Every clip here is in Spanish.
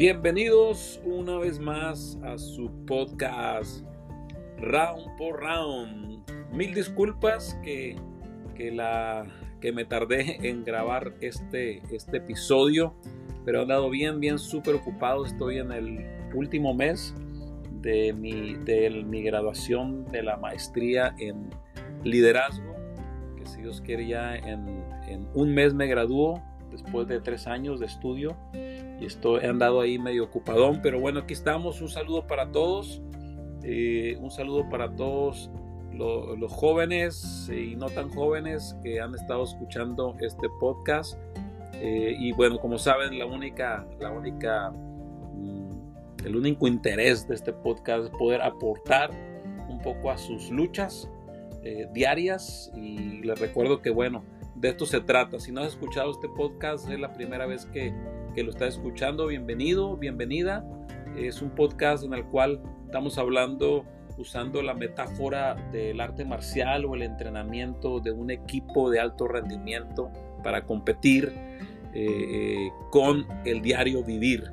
Bienvenidos una vez más a su podcast Round por Round. Mil disculpas que, que, la, que me tardé en grabar este, este episodio, pero he andado bien, bien súper ocupado. Estoy en el último mes de mi, de mi graduación de la maestría en liderazgo, que si Dios quiere ya en, en un mes me gradúo después de tres años de estudio y estoy, he andado ahí medio ocupadón, pero bueno, aquí estamos. Un saludo para todos, eh, un saludo para todos los jóvenes y no tan jóvenes que han estado escuchando este podcast. Eh, y bueno, como saben, la única, la única, mm, el único interés de este podcast es poder aportar un poco a sus luchas eh, diarias. Y les recuerdo que bueno, de esto se trata. Si no has escuchado este podcast, es la primera vez que, que lo estás escuchando. Bienvenido, bienvenida. Es un podcast en el cual estamos hablando usando la metáfora del arte marcial o el entrenamiento de un equipo de alto rendimiento para competir eh, eh, con el diario vivir.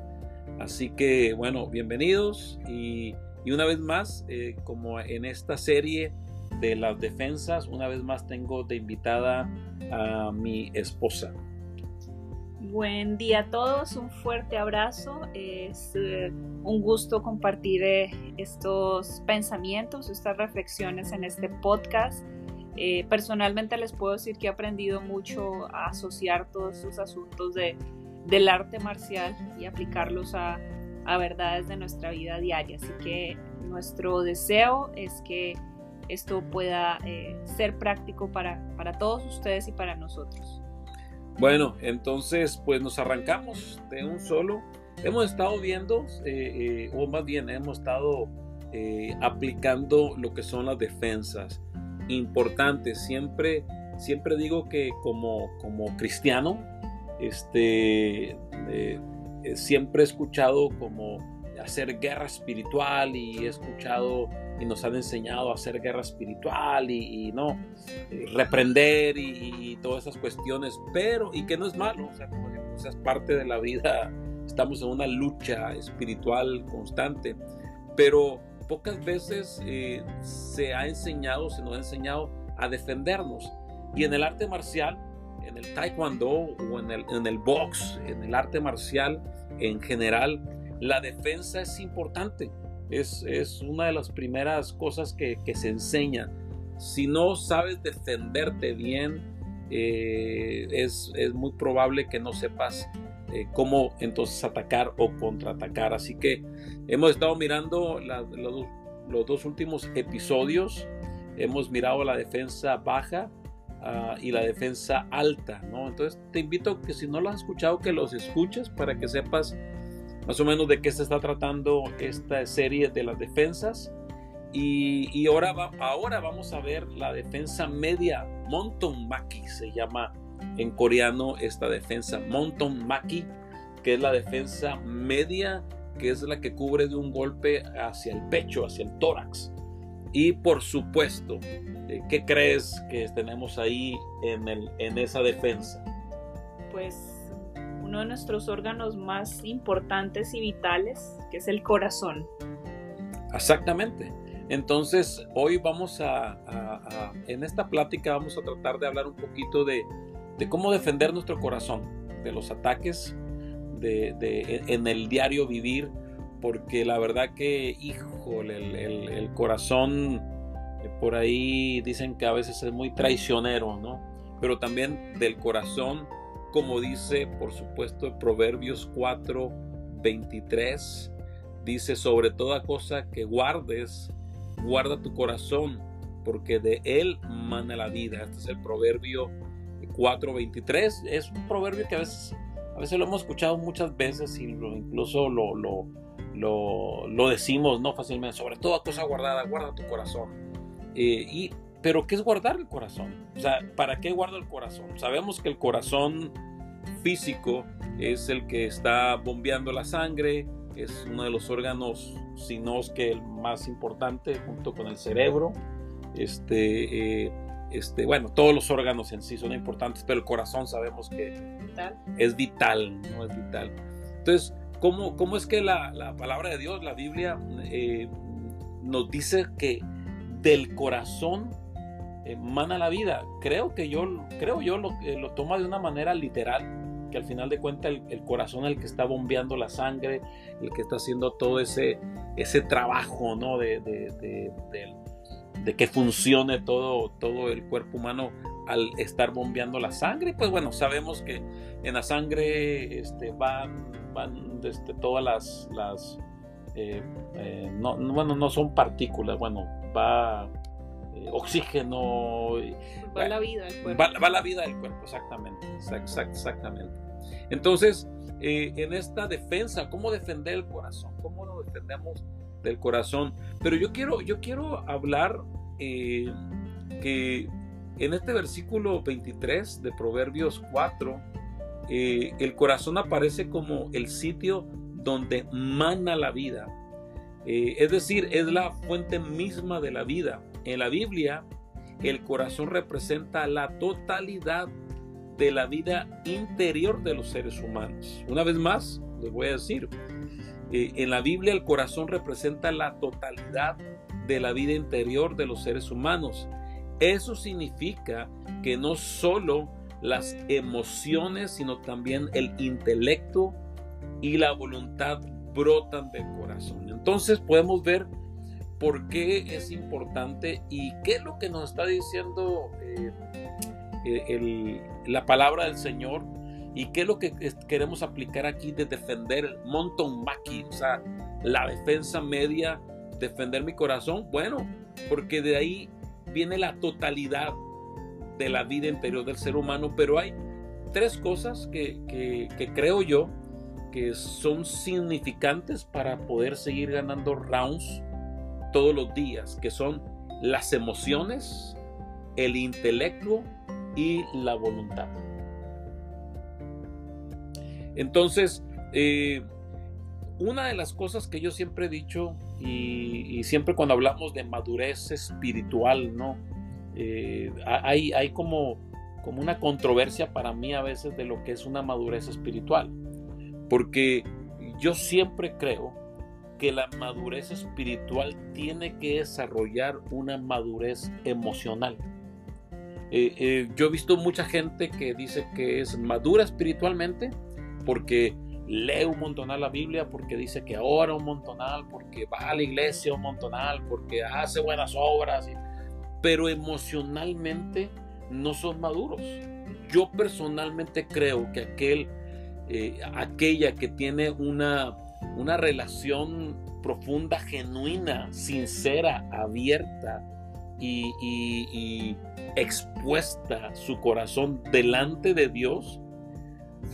Así que bueno, bienvenidos y, y una vez más, eh, como en esta serie de las defensas, una vez más tengo de invitada a mi esposa. Buen día a todos, un fuerte abrazo. Es eh, un gusto compartir eh, estos pensamientos, estas reflexiones en este podcast. Eh, personalmente les puedo decir que he aprendido mucho a asociar todos estos asuntos de, del arte marcial y aplicarlos a, a verdades de nuestra vida diaria. Así que nuestro deseo es que esto pueda ser práctico para, para todos ustedes y para nosotros. Bueno, entonces pues nos arrancamos de un solo. Hemos estado viendo, eh, eh, o más bien hemos estado aplicando lo que son las defensas. Importante, siempre, siempre digo que como, como cristiano, este, siempre he escuchado como hacer guerra espiritual y he escuchado y nos han enseñado a hacer guerra espiritual y, no reprender y, todas esas cuestiones, pero y que no es malo, o sea, como es parte de la vida, estamos en una lucha espiritual constante, pero pocas veces eh, se ha enseñado, se nos ha enseñado a defendernos y en el arte marcial, en el taekwondo o en el, en el box, en el arte marcial en general, la defensa es importante. Es, una de las primeras cosas que, se enseña. Si no sabes defenderte bien, eh, es, muy probable que no sepas eh, cómo entonces atacar o contraatacar. Así que hemos estado mirando los, dos últimos episodios. Hemos mirado la defensa baja ah, y la defensa alta. ¿no? Entonces te invito a que si no lo has escuchado, que los escuches para que sepas más o menos de qué se está tratando esta serie de las defensas. Y, ahora, ahora vamos a ver la defensa media, Monton Maki se llama en coreano esta defensa, Monton Maki, que es la defensa media, que es la que cubre de un golpe hacia el pecho, hacia el tórax. Y por supuesto, eh, ¿qué crees que tenemos ahí en, el, en esa defensa? Pues uno de nuestros órganos más importantes y vitales, que es el corazón. Exactamente. Entonces, hoy vamos a, en esta plática vamos a tratar de hablar un poquito de, cómo defender nuestro corazón, de los ataques de, en el diario vivir, porque la verdad que, híjole, el, el corazón, eh, por ahí dicen que a veces es muy traicionero, ¿no? Pero también del corazón como dice por supuesto Proverbios 4, 23, dice sobre toda cosa que guardes, guarda tu corazón, porque de él mana la vida. Este es el Proverbio 4, 23. Es un proverbio que a veces, a veces lo hemos escuchado muchas veces y incluso lo, lo, lo, decimos no fácilmente. Sobre toda cosa guardada, guarda tu corazón. Eh, y pero ¿qué es guardar el corazón? O sea, ¿para qué guardo el corazón? Sabemos que el corazón físico es el que está bombeando la sangre, es uno de los órganos, si no es que el más importante, junto con el cerebro. Este, eh, este, bueno, todos los órganos en sí son importantes, pero el corazón sabemos que es vital, no es vital. Entonces, ¿cómo, cómo es que la, la, palabra de Dios, la Biblia, eh, nos dice que del corazón emana la vida? Creo que yo, creo yo lo, lo toma de una manera literal que al final de cuentas el, corazón es el que está bombeando la sangre, el que está haciendo todo ese, ese trabajo, ¿no? De, de, de, que funcione todo, todo el cuerpo humano al estar bombeando la sangre. Pues bueno, sabemos que en la sangre este, van, van este, todas las, las eh, eh, no, bueno, no son partículas, bueno, va eh, oxígeno. Va la vida del cuerpo. Va, la vida del cuerpo, exactamente. exactamente. Entonces, en esta defensa, ¿cómo defender el corazón? ¿Cómo lo defendemos del corazón? Pero yo quiero, yo quiero hablar que en este versículo 23 de Proverbios 4, eh, el corazón aparece como el sitio donde mana la vida. Eh, es decir, es la fuente misma de la vida. En la Biblia, el corazón representa la totalidad de la vida interior de los seres humanos. Una vez más, les voy a decir, eh, en la Biblia el corazón representa la totalidad de la vida interior de los seres humanos. Eso significa que no solo las emociones, sino también el intelecto y la voluntad brotan del corazón. Entonces podemos ver por qué es importante y qué es lo que nos está diciendo eh, eh, la palabra del Señor y qué es lo que queremos aplicar aquí de defender el mountain maki, o sea, la defensa media, defender mi corazón. Bueno, porque de ahí viene la totalidad de la vida interior del ser humano, pero hay tres cosas que, creo yo que son significantes para poder seguir ganando rounds todos los días, que son las emociones, el intelecto y la voluntad. Entonces, eh, una de las cosas que yo siempre he dicho y, siempre cuando hablamos de madurez espiritual, ¿no? Eh, hay, hay como, como una controversia para mí a veces de lo que es una madurez espiritual. Porque yo siempre creo que la madurez espiritual tiene que desarrollar una madurez emocional. Eh, eh, yo he visto mucha gente que dice que es madura espiritualmente porque lee un montonal la Biblia porque dice que ora un montonal, porque va a la iglesia un montonal, porque hace buenas obras, pero emocionalmente no son maduros. Yo personalmente creo que aquel, eh, aquella que tiene una, una relación profunda, genuina, sincera, abierta y, expuesta su corazón delante de Dios,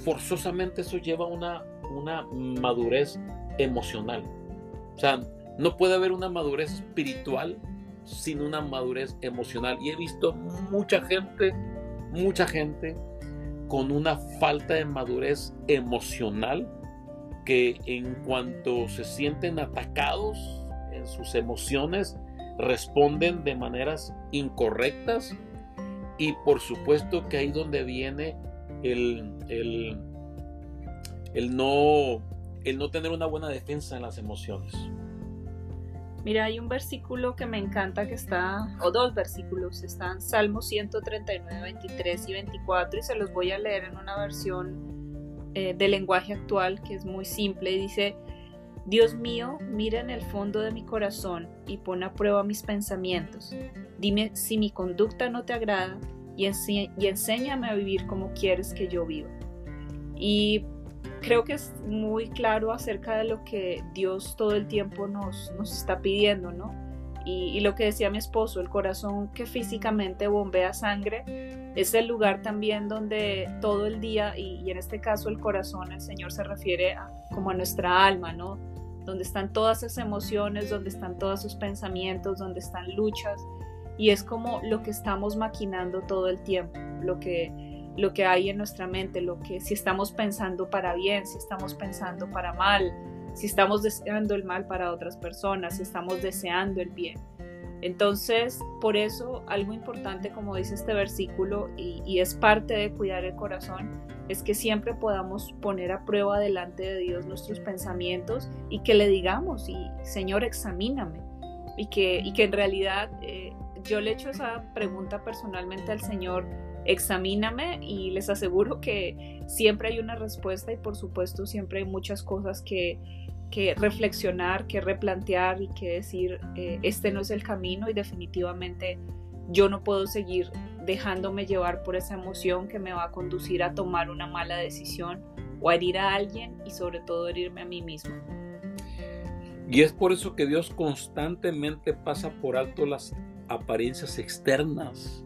forzosamente eso lleva una, una madurez emocional. O sea, no puede haber una madurez espiritual sin una madurez emocional. Y he visto mucha gente, mucha gente con una falta de madurez emocional que en cuanto se sienten atacados en sus emociones, responden de maneras incorrectas y por supuesto que ahí donde viene el, el, no, el no tener una buena defensa en las emociones. Mira, hay un versículo que me encanta que está, o dos versículos, están Salmos 139, 23 y 24 y se los voy a leer en una versión eh, de lenguaje actual que es muy simple y dice, Dios mío, mira en el fondo de mi corazón y pon a prueba mis pensamientos. Dime si mi conducta no te agrada y, enséñame a vivir como quieres que yo viva. Y creo que es muy claro acerca de lo que Dios todo el tiempo nos, nos está pidiendo, ¿no? Y, lo que decía mi esposo, el corazón que físicamente bombea sangre, es el lugar también donde todo el día, y, en este caso el corazón, el Señor se refiere como a nuestra alma, ¿no? Donde están todas esas emociones, donde están todos sus pensamientos, donde están luchas, y es como lo que estamos maquinando todo el tiempo, lo que, lo que hay en nuestra mente, lo que si estamos pensando para bien, si estamos pensando para mal, si estamos deseando el mal para otras personas, si estamos deseando el bien. Entonces, por eso algo importante, como dice este versículo, y, es parte de cuidar el corazón, es que siempre podamos poner a prueba delante de Dios nuestros pensamientos y que le digamos, y Señor, examíname. Y que, y que en realidad eh, yo le echo esa pregunta personalmente al Señor, examíname y les aseguro que siempre hay una respuesta y por supuesto siempre hay muchas cosas que, que reflexionar, que replantear y que decir, eh, este no es el camino y definitivamente yo no puedo seguir dejándome llevar por esa emoción que me va a conducir a tomar una mala decisión o a herir a alguien y sobre todo herirme a mí mismo. Y es por eso que Dios constantemente pasa por alto las apariencias externas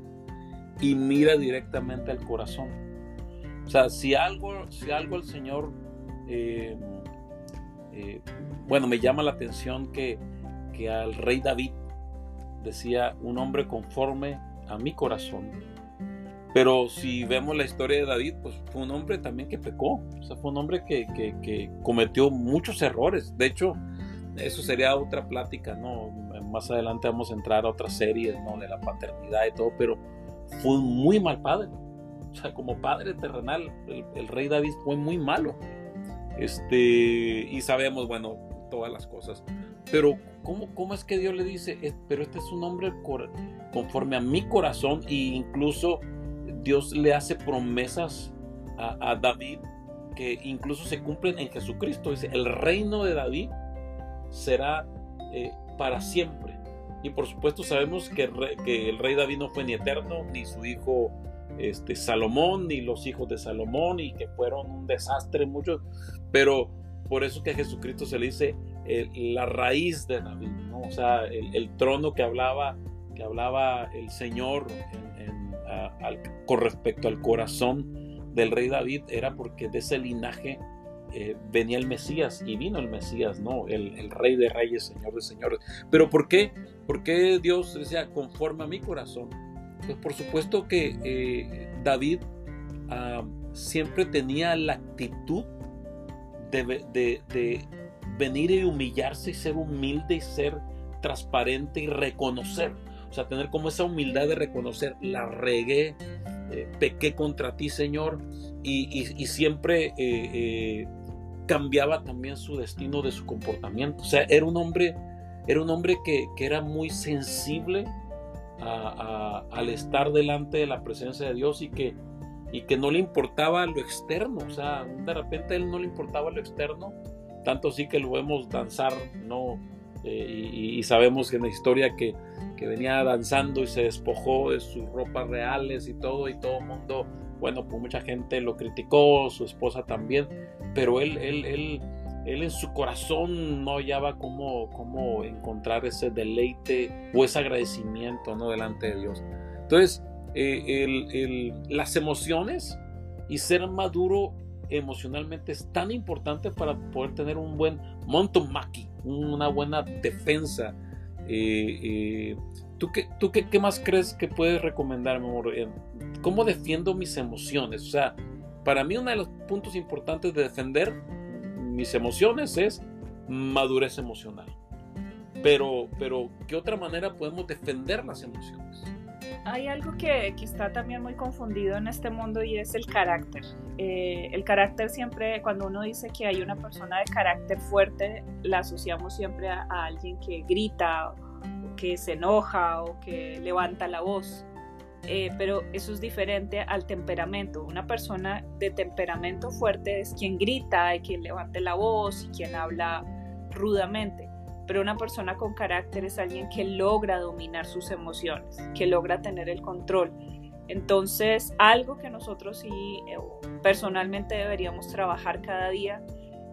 y mira directamente al corazón. O sea, si algo, si algo el Señor, eh, eh, bueno, me llama la atención que, que al rey David decía un hombre conforme a mi corazón. Pero si vemos la historia de David, pues fue un hombre también que pecó. O sea, fue un hombre que, que, que cometió muchos errores. De hecho, eso sería otra plática, ¿no? Más adelante vamos a entrar a otras series, ¿no? De la paternidad y todo, pero fue un muy mal padre. O sea, como padre terrenal, el, rey David fue muy malo. Este, y sabemos, bueno, todas las cosas. Pero, ¿cómo, cómo es que Dios le dice? pero este es un hombre conforme a mi corazón, e incluso Dios le hace promesas a, David que incluso se cumplen en Jesucristo. Dice: el reino de David será eh, para siempre. Y por supuesto sabemos que, el rey David no fue ni eterno, ni su hijo este, Salomón, ni los hijos de Salomón, y que fueron un desastre muchos. Pero por eso que a Jesucristo se le dice la raíz de David, o sea, el, trono que hablaba, que hablaba el Señor con respecto al corazón del rey David era porque de ese linaje eh, venía el Mesías y vino el Mesías, ¿no? El, Rey de Reyes, Señor de Señores. Pero ¿por qué? ¿Por qué Dios decía conforme a mi corazón? Pues por supuesto que eh, David ah, siempre tenía la actitud de, venir y humillarse y ser humilde y ser transparente y reconocer. O sea, tener como esa humildad de reconocer, la regué, eh, pequé contra ti, Señor, y, siempre cambiaba también su destino de su comportamiento. O sea, era un hombre, era un hombre que, era muy sensible al estar delante de la presencia de Dios y que, y que no le importaba lo externo. O sea, de repente a él no le importaba lo externo, tanto sí que lo vemos danzar, ¿no? Eh, y, sabemos en la historia que, que venía danzando y se despojó de sus ropas reales y todo, y todo el mundo bueno, pues mucha gente lo criticó, su esposa también, pero él, él, él, él en su corazón no hallaba cómo, cómo encontrar ese deleite o ese agradecimiento ¿no? delante de Dios. Entonces, eh, las emociones y ser maduro emocionalmente es tan importante para poder tener un buen montomaki, una buena defensa. Eh, eh, ¿Tú, qué, tú qué, qué, más crees que puedes recomendar, mi amor? ¿Cómo defiendo mis emociones? O sea, para mí uno de los puntos importantes de defender mis emociones es madurez emocional. Pero, pero ¿qué otra manera podemos defender las emociones? Hay algo que, que está también muy confundido en este mundo y es el carácter. Eh, el carácter siempre, cuando uno dice que hay una persona de carácter fuerte, la asociamos siempre a, alguien que grita, que se enoja o que levanta la voz. Eh, pero eso es diferente al temperamento. Una persona de temperamento fuerte es quien grita, y quien levante la voz y quien habla rudamente. Pero una persona con carácter es alguien que logra dominar sus emociones, que logra tener el control. Entonces, algo que nosotros sí eh, personalmente deberíamos trabajar cada día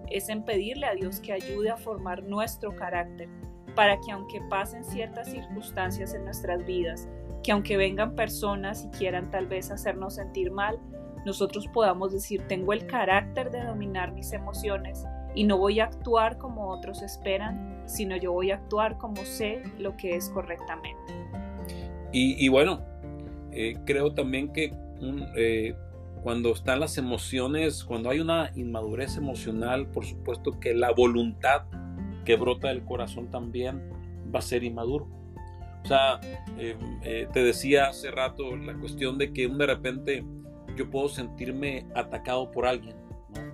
es en pedirle a Dios que ayude a formar nuestro carácter para que aunque pasen ciertas circunstancias en nuestras vidas, que aunque vengan personas y quieran tal vez hacernos sentir mal, nosotros podamos decir, tengo el carácter de dominar mis emociones y no voy a actuar como otros esperan, sino yo voy a actuar como sé lo que es correctamente. Y, bueno, eh, creo también que eh, cuando están las emociones, cuando hay una inmadurez emocional, por supuesto que la voluntad que brota del corazón también va a ser inmaduro O sea, em, eh, te decía hace rato la cuestión de que de repente yo puedo sentirme atacado por alguien,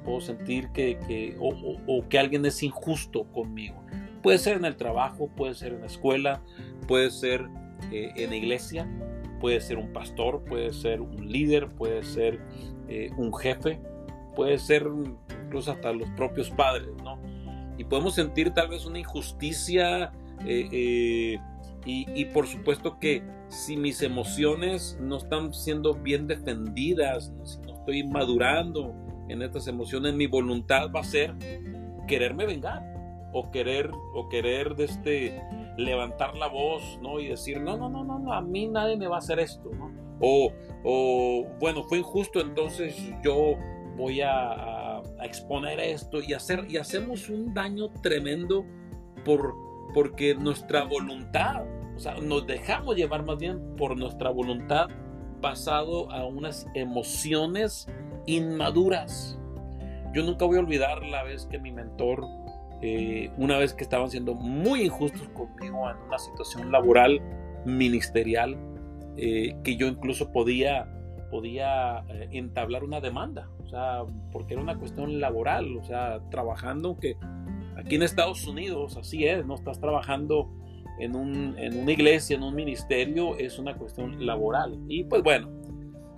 puedo sentir que, o, que alguien es injusto conmigo. Puede ser en el trabajo, puede ser en la escuela, puede ser eh, en la iglesia, puede ser un pastor, puede ser un líder, puede ser eh, un jefe, puede ser incluso hasta los propios padres, ¿no? Y podemos sentir tal vez una injusticia y, por supuesto que si mis emociones no están siendo bien defendidas, si no estoy madurando en estas emociones, mi voluntad va a ser quererme vengar o querer o querer de este levantar la voz, ¿no? Y decir, no, no, no, no, a mí nadie me va a hacer esto, ¿no? O, o bueno, fue injusto, entonces yo voy a, a, exponer esto y hacer, y hacemos un daño tremendo por, porque nuestra voluntad, o sea, nos dejamos llevar más bien por nuestra voluntad basado a unas emociones inmaduras. Yo nunca voy a olvidar la vez que mi mentor, eh, una vez que estaban siendo muy injustos conmigo en una situación laboral, ministerial, eh, que yo incluso podía, podía eh, entablar una demanda, o sea, porque era una cuestión laboral, o sea, trabajando que Aquí en Estados Unidos, así es, no estás trabajando en, un, en una iglesia, en un ministerio, es una cuestión laboral. Y pues bueno,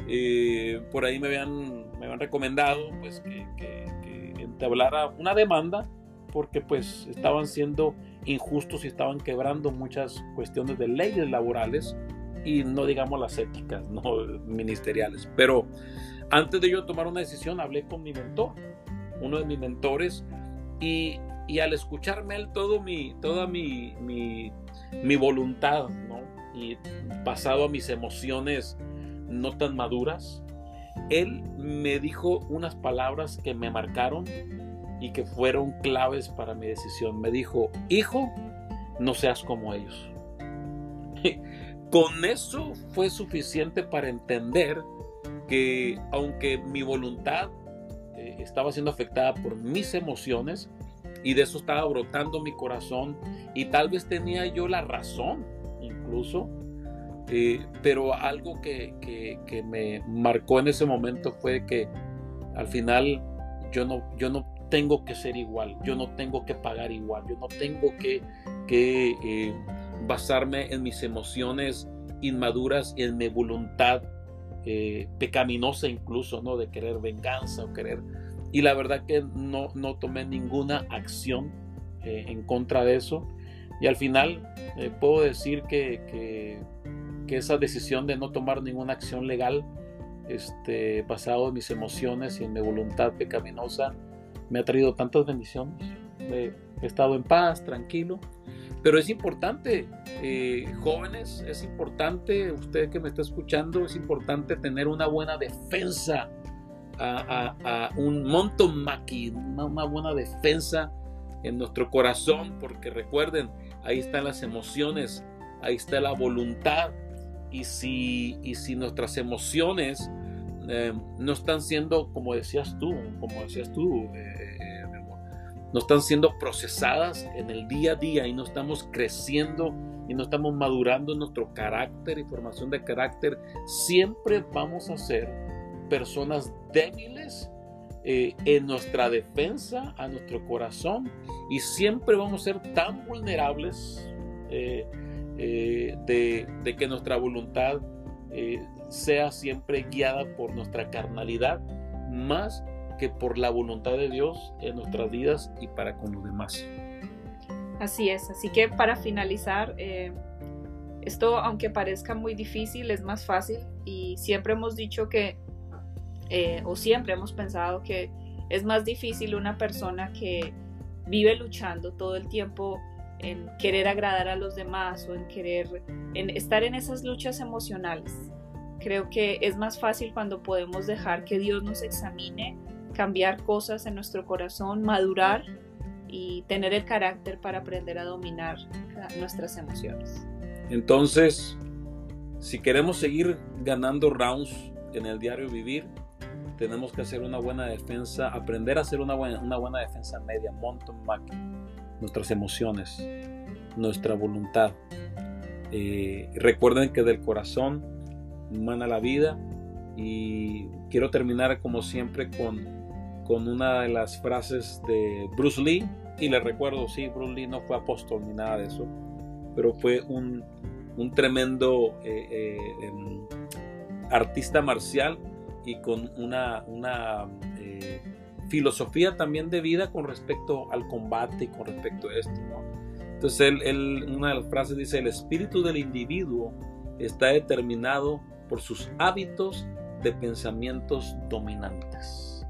eh, por ahí me habían, me habían recomendado pues, que, que, que entablara una demanda porque pues estaban siendo injustos y estaban quebrando muchas cuestiones de leyes laborales y no digamos las éticas no ministeriales. Pero antes de yo tomar una decisión hablé con mi mentor uno de mis mentores y y al escucharme él todo mi, toda mi, mi, voluntad. Y pasado a mis emociones no tan maduras, él me dijo unas palabras que me marcaron y que fueron claves para mi decisión. Me dijo, hijo, no seas como ellos. Con eso fue suficiente para entender que aunque mi voluntad eh, estaba siendo afectada por mis emociones, y de eso estaba brotando mi corazón y tal vez tenía yo la razón incluso, eh, pero algo que, que, me marcó en ese momento fue que al final yo no, yo no tengo que ser igual, yo no tengo que pagar igual, yo no tengo que, que eh, basarme en mis emociones inmaduras y en mi voluntad eh, pecaminosa incluso, ¿no? De querer venganza o querer y la verdad que no, no tomé ninguna acción eh, en contra de eso. Y al final eh, puedo decir que, que, esa decisión de no tomar ninguna acción legal, este, basado en mis emociones y en mi voluntad pecaminosa, me ha traído tantas bendiciones. he estado en paz, tranquilo. Pero es importante, eh, jóvenes, es importante, usted que me está escuchando, es importante tener una buena defensa a, un monto maqui, una, buena defensa en nuestro corazón, porque recuerden, ahí están las emociones, ahí está la voluntad, y si, y si nuestras emociones eh, no están siendo, como decías tú, como decías tú, eh, eh, no están siendo procesadas en el día a día y no estamos creciendo y no estamos madurando nuestro carácter y formación de carácter, siempre vamos a ser personas débiles eh, en nuestra defensa a nuestro corazón y siempre vamos a ser tan vulnerables eh, eh, de, que nuestra voluntad sea siempre guiada por nuestra carnalidad más que por la voluntad de Dios en nuestras vidas y para con los demás. Así es, así que para finalizar, esto aunque parezca muy difícil, es más fácil y siempre hemos dicho que eh, o siempre hemos pensado que es más difícil una persona que vive luchando todo el tiempo en querer agradar a los demás o en querer en estar en esas luchas emocionales. Creo que es más fácil cuando podemos dejar que Dios nos examine, cambiar cosas en nuestro corazón, madurar y tener el carácter para aprender a dominar nuestras emociones. Entonces, si queremos seguir ganando rounds en el diario vivir, tenemos que hacer una buena defensa, aprender a hacer una buena, una buena defensa media, mountain Mac, nuestras emociones, nuestra voluntad, Eh, recuerden que del corazón mana la vida y quiero terminar como siempre con, con una de las frases de Bruce Lee y les recuerdo, sí, Bruce Lee no fue apóstol ni nada de eso, pero fue un, un tremendo eh, eh, artista marcial y con una, una filosofía también de vida con respecto al combate y con respecto a esto. Entonces, él, una de las frases dice, el espíritu del individuo está determinado por sus hábitos de pensamientos dominantes.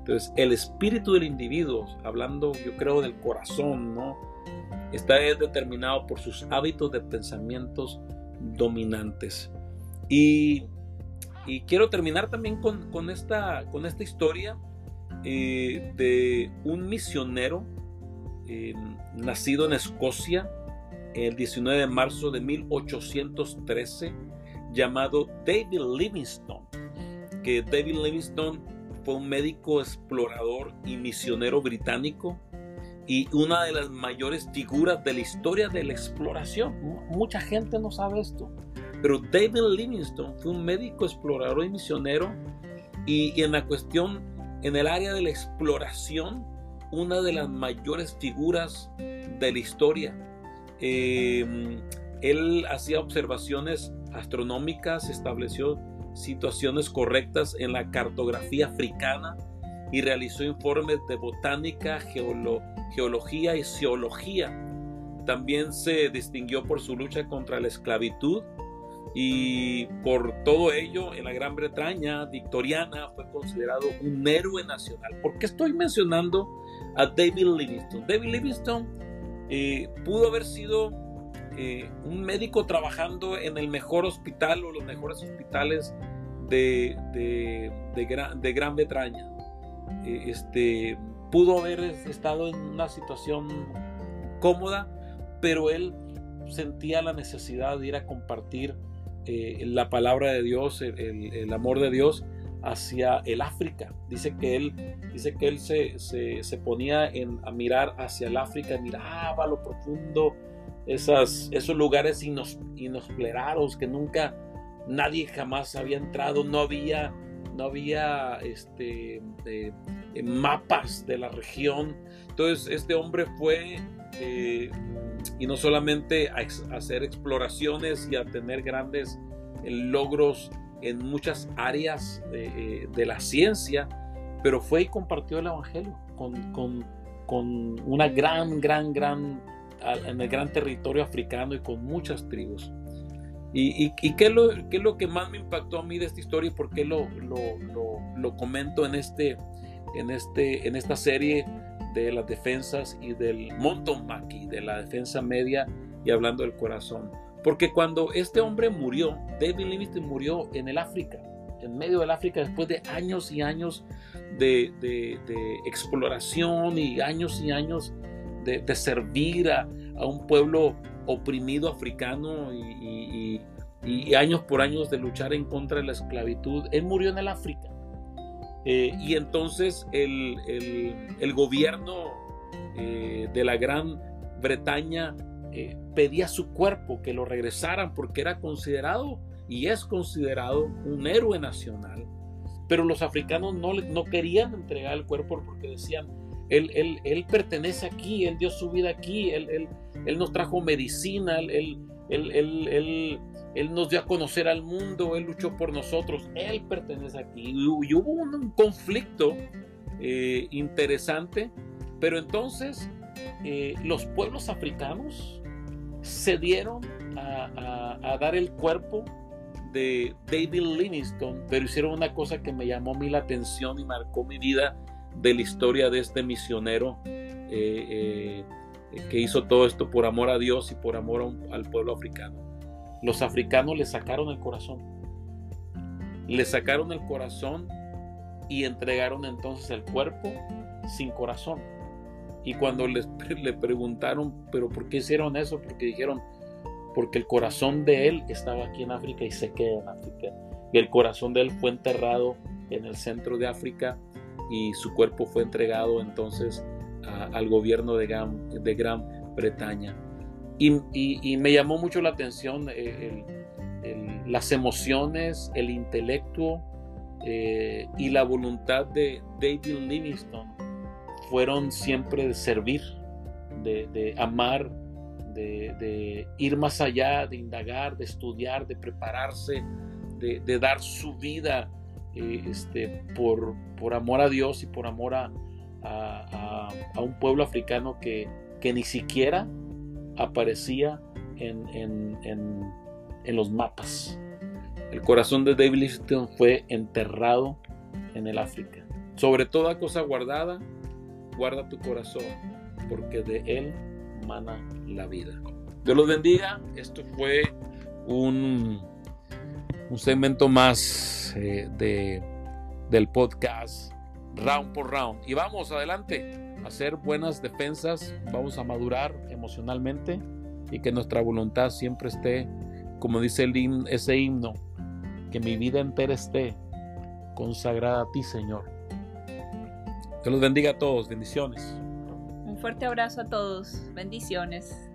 Entonces, el espíritu del individuo, hablando yo creo del corazón, ¿no? Está determinado por sus hábitos de pensamientos dominantes. Y, quiero terminar también con, esta, con esta historia eh, de un misionero eh, nacido en Escocia el 19 de marzo de 1813 llamado David Livingstone, que David Livingstone fue un médico explorador y misionero británico y una de las mayores figuras de la historia de la exploración. Mucha gente no sabe esto, pero David Livingstone fue un médico explorador y misionero y en la cuestión en el área de la exploración, una de las mayores figuras de la historia. Em, él hacía observaciones astronómicas, estableció situaciones correctas en la cartografía africana y realizó informes de botánica, geología y geología. También se distinguió por su lucha contra la esclavitud y por todo ello en la Gran Bretaña victoriana fue considerado un héroe nacional. ¿Por qué estoy mencionando a David Livingstone? David Livingstone eh, pudo haber sido eh, un médico trabajando en el mejor hospital o los mejores hospitales de, Gran, Bretaña. Eh, este, pudo haber estado en una situación cómoda, pero él sentía la necesidad de ir a compartir eh, la palabra de Dios, el, amor de Dios hacia el África. Dice que él, dice que él se, se, ponía en, a mirar hacia el África, miraba lo profundo, esas, esos lugares inexplorados que nunca nadie jamás había entrado, no había, no había este, eh, mapas de la región. Entonces este hombre fue eh, y no solamente a, hacer exploraciones y a tener grandes eh, logros en muchas áreas de, eh, la ciencia, pero fue y compartió el Evangelio con, una gran, gran, gran, en el gran territorio africano y con muchas tribus. ¿Y, qué, es lo, qué, es lo, que más me impactó a mí de esta historia y por qué lo, lo, comento en, este, en, este, en esta serie de las defensas y del mountain Maki, de la defensa media y hablando del corazón. Porque cuando este hombre murió, David Livingstone murió en el África, en medio del África, después de años y años de, exploración y años y años de, servir a, un pueblo oprimido africano y, años por años de luchar en contra de la esclavitud. Él murió en el África. Eh, y entonces el, gobierno eh, de la Gran Bretaña eh, pedía su cuerpo, que lo regresaran, porque era considerado y es considerado un héroe nacional. Pero los africanos no, no querían entregar el cuerpo porque decían, él, él, él pertenece aquí, él dio su vida aquí, él, él, él nos trajo medicina, él, él, nos dio a conocer al mundo, Él luchó por nosotros, Él pertenece aquí. Y hubo un, conflicto eh, interesante, pero entonces eh, los pueblos africanos se dieron a, dar el cuerpo de David Livingstone, pero hicieron una cosa que me llamó a mí la atención y marcó mi vida de la historia de este misionero eh, que hizo todo esto por amor a Dios y por amor al pueblo africano los africanos le sacaron el corazón. Le sacaron el corazón y entregaron entonces el cuerpo sin corazón. Y cuando les, le preguntaron, pero ¿por qué hicieron eso? Porque dijeron, porque el corazón de él estaba aquí en África y se queda en África. Y el corazón de él fue enterrado en el centro de África y su cuerpo fue entregado entonces al gobierno de Gran, de Gran Bretaña. Y, me llamó mucho la atención las emociones, el intelecto eh, y la voluntad de David Livingstone fueron siempre de servir, de, amar, de, ir más allá, de indagar, de estudiar, de prepararse, de, dar su vida eh, este, por, por, amor a Dios y por amor a, un pueblo africano que, que ni siquiera aparecía en, en, los mapas. El corazón de David Livingstone fue enterrado en el África. Sobre toda cosa guardada, guarda tu corazón, porque de él mana la vida. Dios los bendiga. Esto fue un, un segmento más eh, de, del podcast round por round. Y vamos adelante hacer buenas defensas, vamos a madurar emocionalmente y que nuestra voluntad siempre esté, como dice ese himno, que mi vida entera esté consagrada a ti, Señor. Que los bendiga a todos, bendiciones. Un fuerte abrazo a todos, bendiciones.